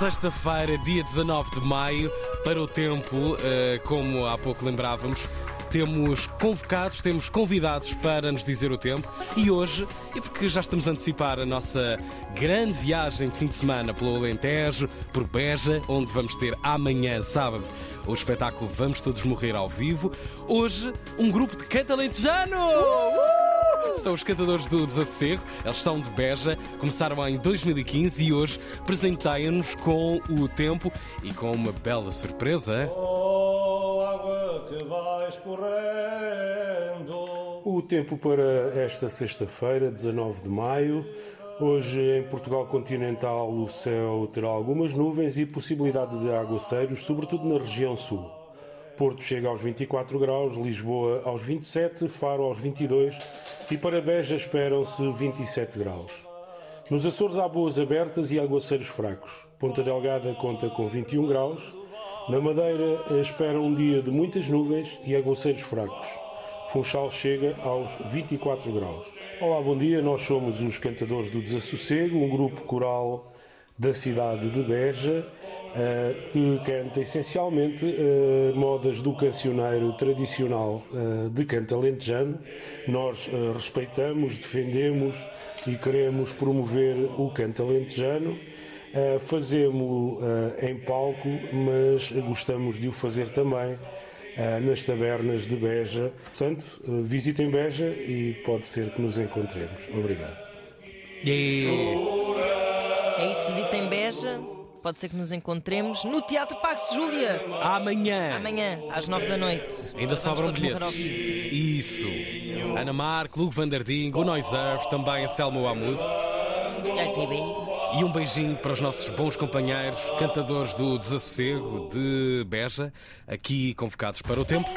Sexta-feira, dia 19 de maio, para o tempo, eh, como há pouco lembrávamos, temos convocados, temos convidados para nos dizer o tempo e hoje, e porque já estamos a antecipar a nossa grande viagem de fim de semana pelo Alentejo, por Beja, onde vamos ter amanhã, sábado, o espetáculo Vamos Todos Morrer ao Vivo. Hoje, um grupo de catalentejano! São os cantadores do Desassossego, eles são de Beja, começaram em 2015 e hoje presenteiam-nos com o tempo e com uma bela surpresa. Oh, água que vai escorrendo. O tempo para esta sexta-feira, 19 de maio. Hoje em Portugal continental o céu terá algumas nuvens e possibilidade de aguaceiros, sobretudo na região sul. Porto chega aos 24 graus, Lisboa aos 27, Faro aos 22 e para Beja esperam-se 27 graus. Nos Açores há boas abertas e aguaceiros fracos. Ponta Delgada conta com 21 graus. Na Madeira espera um dia de muitas nuvens e aguaceiros fracos. Funchal chega aos 24 graus. Olá, bom dia. Nós somos os Cantadores do Desassossego, um grupo coral da cidade de Beja eh, que canta essencialmente eh, modas do cancioneiro tradicional eh, de canto alentejano. Nós respeitamos, defendemos e queremos promover o canto alentejano. Uh, Fazemos-lo uh, em palco, mas gostamos de o fazer também uh, nas tabernas de Beja. Portanto, uh, visitem Beja e pode ser que nos encontremos. Obrigado. Yeah. É isso, visitem Beja. Pode ser que nos encontremos no Teatro Pax Júlia. Amanhã. Amanhã, às nove da noite. Ainda Vamos sobram bilhetes. Isso. Ana Marco, Luke Vanderding, o Noiserve, também a Selma Ribeiro. E um beijinho para os nossos bons companheiros, cantadores do Desassossego de Beja, aqui convocados para o tempo.